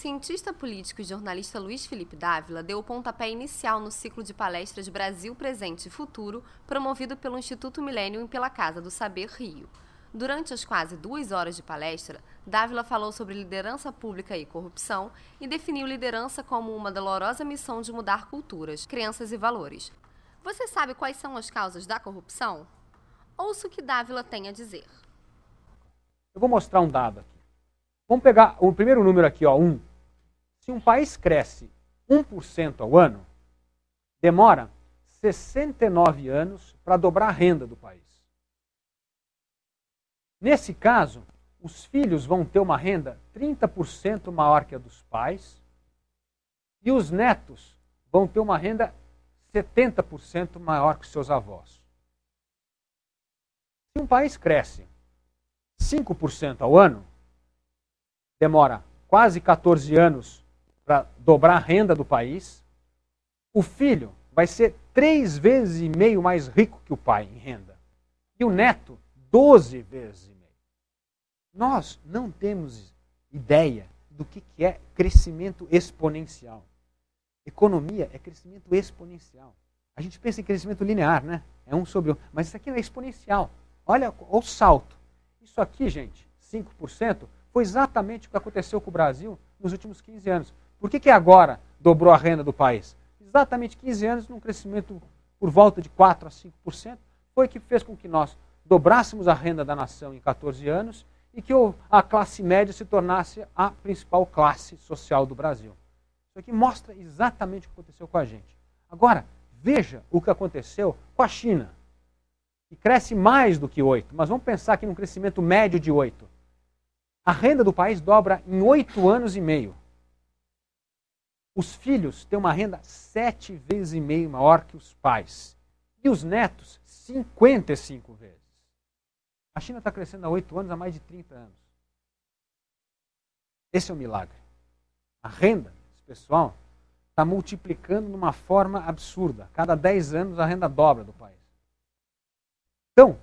cientista político e jornalista Luiz Felipe Dávila deu o pontapé inicial no ciclo de palestras Brasil Presente e Futuro, promovido pelo Instituto Milênio e pela Casa do Saber Rio. Durante as quase duas horas de palestra, Dávila falou sobre liderança pública e corrupção e definiu liderança como uma dolorosa missão de mudar culturas, crenças e valores. Você sabe quais são as causas da corrupção? Ouça o que Dávila tem a dizer. Eu vou mostrar um dado aqui. Vamos pegar o primeiro número aqui, ó, 1. Se um país cresce 1% ao ano, demora 69 anos para dobrar a renda do país. Nesse caso, os filhos vão ter uma renda 30% maior que a dos pais e os netos vão ter uma renda 70% maior que seus avós. Se um país cresce 5% ao ano, demora quase 14 anos para dobrar a renda do país, o filho vai ser três vezes e meio mais rico que o pai em renda. E o neto, 12 vezes e meio. Nós não temos ideia do que é crescimento exponencial. Economia é crescimento exponencial. A gente pensa em crescimento linear, né? É um sobre um. Mas isso aqui é exponencial. Olha o salto. Isso aqui, gente, 5%, foi exatamente o que aconteceu com o Brasil nos últimos 15 anos. Por que, que agora dobrou a renda do país? Exatamente 15 anos, num crescimento por volta de 4 a 5%, foi que fez com que nós dobrássemos a renda da nação em 14 anos e que a classe média se tornasse a principal classe social do Brasil. Isso aqui mostra exatamente o que aconteceu com a gente. Agora, veja o que aconteceu com a China, que cresce mais do que 8, mas vamos pensar aqui num crescimento médio de 8. A renda do país dobra em 8 anos e meio. Os filhos têm uma renda sete vezes e meio maior que os pais. E os netos, 55 vezes. A China está crescendo há oito anos, há mais de 30 anos. Esse é o milagre. A renda pessoal está multiplicando de uma forma absurda. Cada 10 anos a renda dobra do país. Então,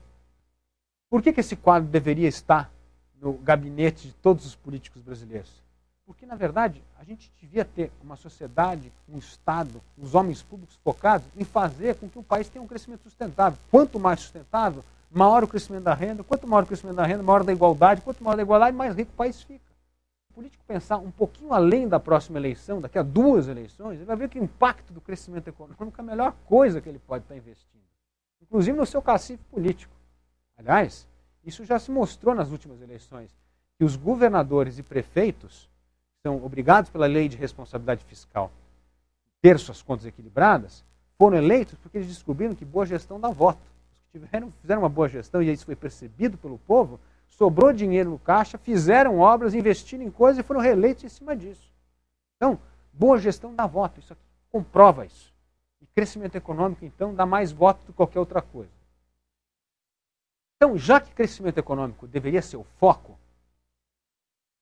por que, que esse quadro deveria estar no gabinete de todos os políticos brasileiros? Porque, na verdade, a gente devia ter uma sociedade, um Estado, os homens públicos focados em fazer com que o país tenha um crescimento sustentável. Quanto mais sustentável, maior o crescimento da renda. Quanto maior o crescimento da renda, maior da igualdade. Quanto maior a igualdade, mais rico o país fica. O político pensar um pouquinho além da próxima eleição, daqui a duas eleições, ele vai ver que o impacto do crescimento econômico é a melhor coisa que ele pode estar investindo. Inclusive no seu cacife político. Aliás, isso já se mostrou nas últimas eleições, que os governadores e prefeitos são obrigados pela lei de responsabilidade fiscal ter suas contas equilibradas, foram eleitos porque eles descobriram que boa gestão dá voto tiveram, fizeram uma boa gestão e isso foi percebido pelo povo, sobrou dinheiro no caixa, fizeram obras, investiram em coisas e foram reeleitos em cima disso. Então, boa gestão dá voto, isso aqui comprova isso. E crescimento econômico, então, dá mais voto do que qualquer outra coisa. Então, já que crescimento econômico deveria ser o foco,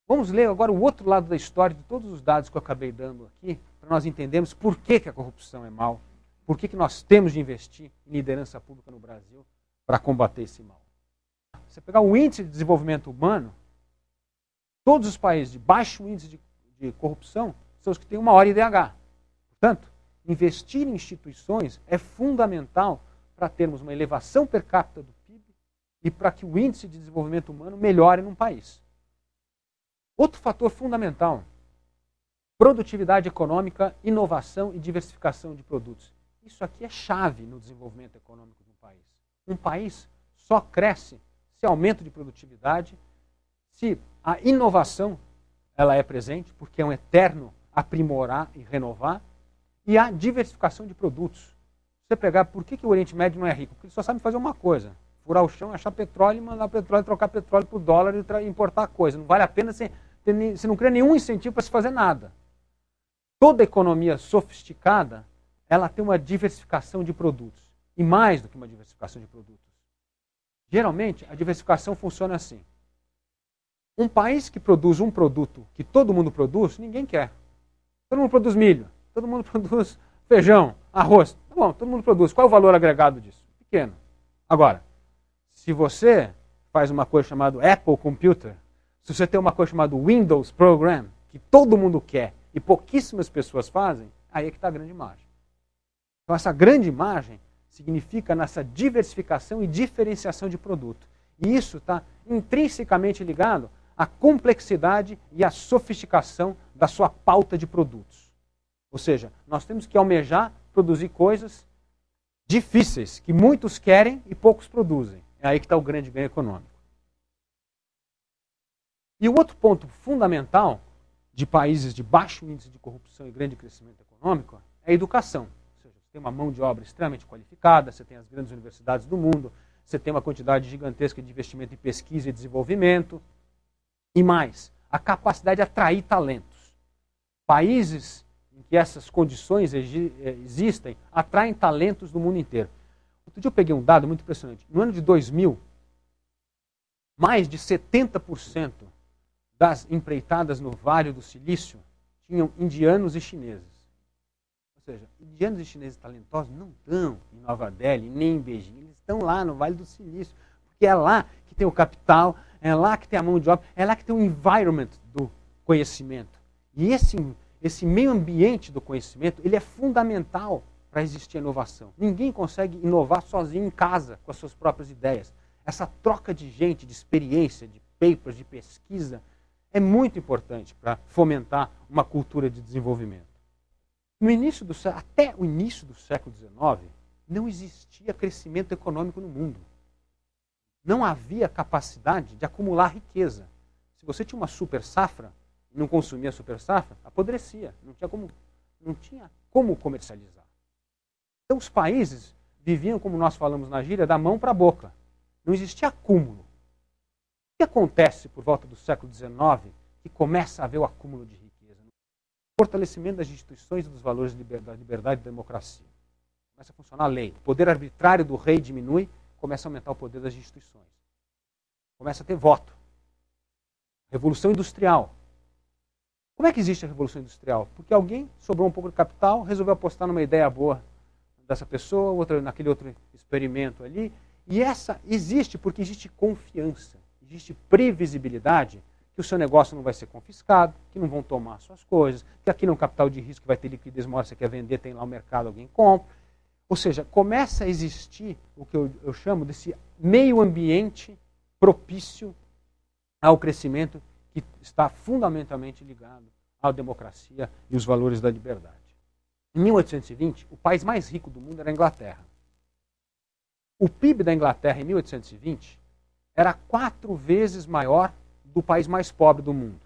vamos ler agora o outro lado da história de todos os dados que eu acabei dando aqui, para nós entendermos por que, que a corrupção é mal por que, que nós temos de investir em liderança pública no Brasil para combater esse mal? Você pegar o índice de desenvolvimento humano, todos os países de baixo índice de, de corrupção são os que têm uma hora IDH. Portanto, investir em instituições é fundamental para termos uma elevação per capita do PIB e para que o índice de desenvolvimento humano melhore num país. Outro fator fundamental: produtividade econômica, inovação e diversificação de produtos. Isso aqui é chave no desenvolvimento econômico de um país. Um país só cresce se aumento de produtividade, se a inovação ela é presente, porque é um eterno aprimorar e renovar, e a diversificação de produtos. Você pegar, por que, que o Oriente Médio não é rico? Porque ele só sabe fazer uma coisa: furar o chão, achar petróleo, mandar petróleo, trocar petróleo por dólar e importar coisa. Não vale a pena você, você não cria nenhum incentivo para se fazer nada. Toda economia sofisticada ela tem uma diversificação de produtos. E mais do que uma diversificação de produtos. Geralmente, a diversificação funciona assim. Um país que produz um produto que todo mundo produz, ninguém quer. Todo mundo produz milho, todo mundo produz feijão, arroz. Tá bom, todo mundo produz. Qual é o valor agregado disso? Pequeno. Agora, se você faz uma coisa chamada Apple Computer, se você tem uma coisa chamada Windows Program, que todo mundo quer e pouquíssimas pessoas fazem, aí é que está a grande margem. Então, essa grande margem significa nessa diversificação e diferenciação de produto. E isso está intrinsecamente ligado à complexidade e à sofisticação da sua pauta de produtos. Ou seja, nós temos que almejar produzir coisas difíceis, que muitos querem e poucos produzem. É aí que está o grande ganho econômico. E o outro ponto fundamental de países de baixo índice de corrupção e grande crescimento econômico é a educação. Ou seja, você tem uma mão de obra extremamente qualificada, você tem as grandes universidades do mundo, você tem uma quantidade gigantesca de investimento em pesquisa e desenvolvimento. E mais, a capacidade de atrair talentos. Países em que essas condições eh, existem atraem talentos do mundo inteiro. Outro dia eu peguei um dado muito impressionante. No ano de 2000, mais de 70% das empreitadas no Vale do Silício tinham indianos e chineses. Ou seja, indianos e chineses talentosos não estão em Nova Delhi, nem em Beijing, eles estão lá no Vale do Silício, porque é lá que tem o capital, é lá que tem a mão de obra, é lá que tem o environment do conhecimento. E esse, esse meio ambiente do conhecimento, ele é fundamental para existir inovação. Ninguém consegue inovar sozinho em casa, com as suas próprias ideias. Essa troca de gente, de experiência, de papers, de pesquisa, é muito importante para fomentar uma cultura de desenvolvimento. No início do até o início do século XIX, não existia crescimento econômico no mundo. Não havia capacidade de acumular riqueza. Se você tinha uma super safra não consumia a super safra, apodrecia. Não tinha como, não tinha como comercializar. Então os países viviam, como nós falamos na gíria, da mão para a boca. Não existia acúmulo que acontece por volta do século XIX que começa a haver o acúmulo de riqueza? O fortalecimento das instituições e dos valores de liberdade, liberdade e democracia. Começa a funcionar a lei. O poder arbitrário do rei diminui, começa a aumentar o poder das instituições. Começa a ter voto. Revolução industrial. Como é que existe a revolução industrial? Porque alguém sobrou um pouco de capital, resolveu apostar numa ideia boa dessa pessoa, outra naquele outro experimento ali. E essa existe porque existe confiança existe previsibilidade que o seu negócio não vai ser confiscado, que não vão tomar suas coisas, que aqui no capital de risco vai ter liquidez, uma hora você quer vender, tem lá o mercado, alguém compra. Ou seja, começa a existir o que eu, eu chamo desse meio ambiente propício ao crescimento que está fundamentalmente ligado à democracia e os valores da liberdade. Em 1820, o país mais rico do mundo era a Inglaterra. O PIB da Inglaterra em 1820 era quatro vezes maior do país mais pobre do mundo.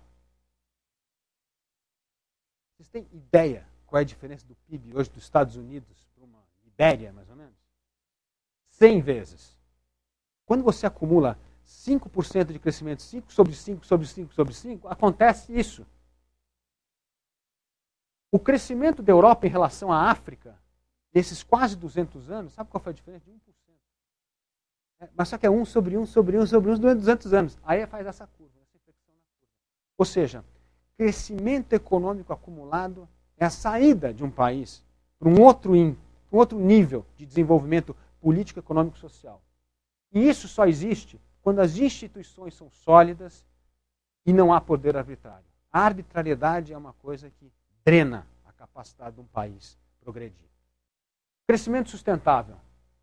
Vocês têm ideia qual é a diferença do PIB hoje dos Estados Unidos para uma Libéria, mais ou menos? 100 vezes. Quando você acumula 5% de crescimento, 5 sobre 5 sobre 5 sobre 5, acontece isso. O crescimento da Europa em relação à África, nesses quase 200 anos, sabe qual foi a diferença? De 1%. É, mas só que é um sobre um sobre um sobre um durante 200 anos. Aí faz essa curva, essa inflexão na curva. Ou seja, crescimento econômico acumulado é a saída de um país para um outro, um outro nível de desenvolvimento político, econômico e social. E isso só existe quando as instituições são sólidas e não há poder arbitrário. A arbitrariedade é uma coisa que drena a capacidade de um país progredir. Crescimento sustentável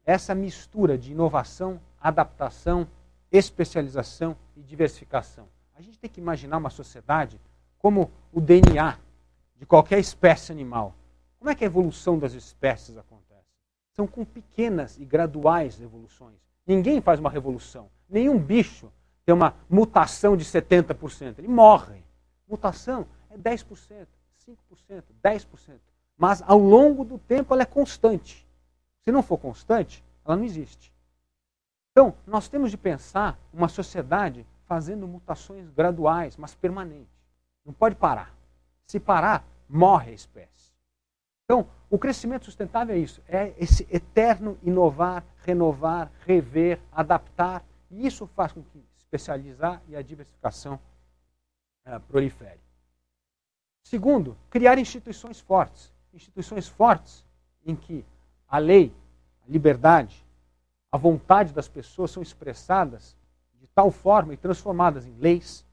essa mistura de inovação, adaptação, especialização e diversificação. A gente tem que imaginar uma sociedade como o DNA de qualquer espécie animal. Como é que a evolução das espécies acontece? São com pequenas e graduais evoluções. Ninguém faz uma revolução. Nenhum bicho tem uma mutação de 70%. Ele morre. Mutação é 10%, 5%, 10%. Mas ao longo do tempo ela é constante. Se não for constante, ela não existe. Então, nós temos de pensar uma sociedade fazendo mutações graduais, mas permanentes. Não pode parar. Se parar, morre a espécie. Então, o crescimento sustentável é isso: é esse eterno inovar, renovar, rever, adaptar. E isso faz com que especializar e a diversificação é, prolifere. Segundo, criar instituições fortes. Instituições fortes em que a lei, a liberdade, a vontade das pessoas são expressadas de tal forma e transformadas em leis,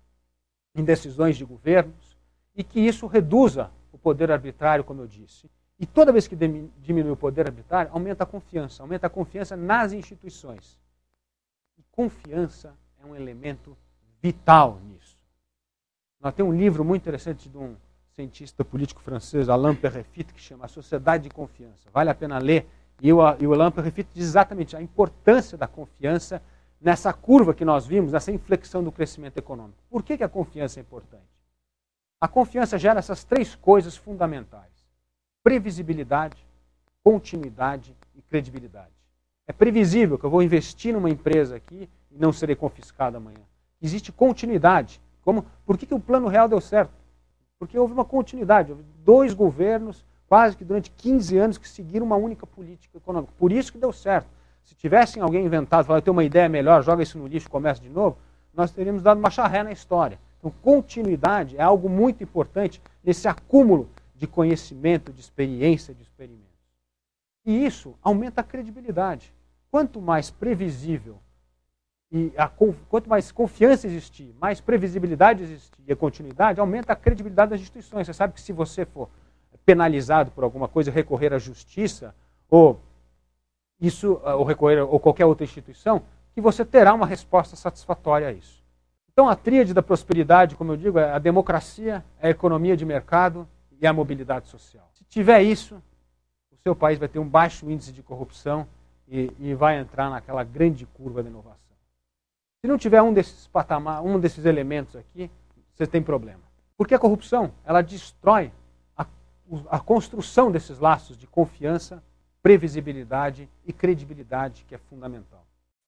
em decisões de governos, e que isso reduza o poder arbitrário, como eu disse. E toda vez que diminui o poder arbitrário, aumenta a confiança, aumenta a confiança nas instituições. E confiança é um elemento vital nisso. Nós temos um livro muito interessante de um cientista político francês, Alain Perrefit, que chama A Sociedade de Confiança. Vale a pena ler. E o, e o Alain Perrefit diz exatamente a importância da confiança nessa curva que nós vimos, nessa inflexão do crescimento econômico. Por que, que a confiança é importante? A confiança gera essas três coisas fundamentais: previsibilidade, continuidade e credibilidade. É previsível que eu vou investir numa empresa aqui e não serei confiscado amanhã. Existe continuidade. Como, por que, que o plano real deu certo? Porque houve uma continuidade. Houve dois governos, quase que durante 15 anos, que seguiram uma única política econômica. Por isso que deu certo. Se tivessem alguém inventado, falado, eu tenho uma ideia melhor, joga isso no lixo começa de novo, nós teríamos dado uma charré na história. Então, continuidade é algo muito importante nesse acúmulo de conhecimento, de experiência, de experimentos. E isso aumenta a credibilidade. Quanto mais previsível e a, quanto mais confiança existir, mais previsibilidade existir e a continuidade, aumenta a credibilidade das instituições. Você sabe que se você for penalizado por alguma coisa, recorrer à justiça ou isso ou recorrer ou qualquer outra instituição, que você terá uma resposta satisfatória a isso. Então, a tríade da prosperidade, como eu digo, é a democracia, a economia de mercado e a mobilidade social. Se tiver isso, o seu país vai ter um baixo índice de corrupção e, e vai entrar naquela grande curva de inovação. Se não tiver um desses patamar, um desses elementos aqui, você tem problema. Porque a corrupção, ela destrói a, a construção desses laços de confiança, previsibilidade e credibilidade que é fundamental.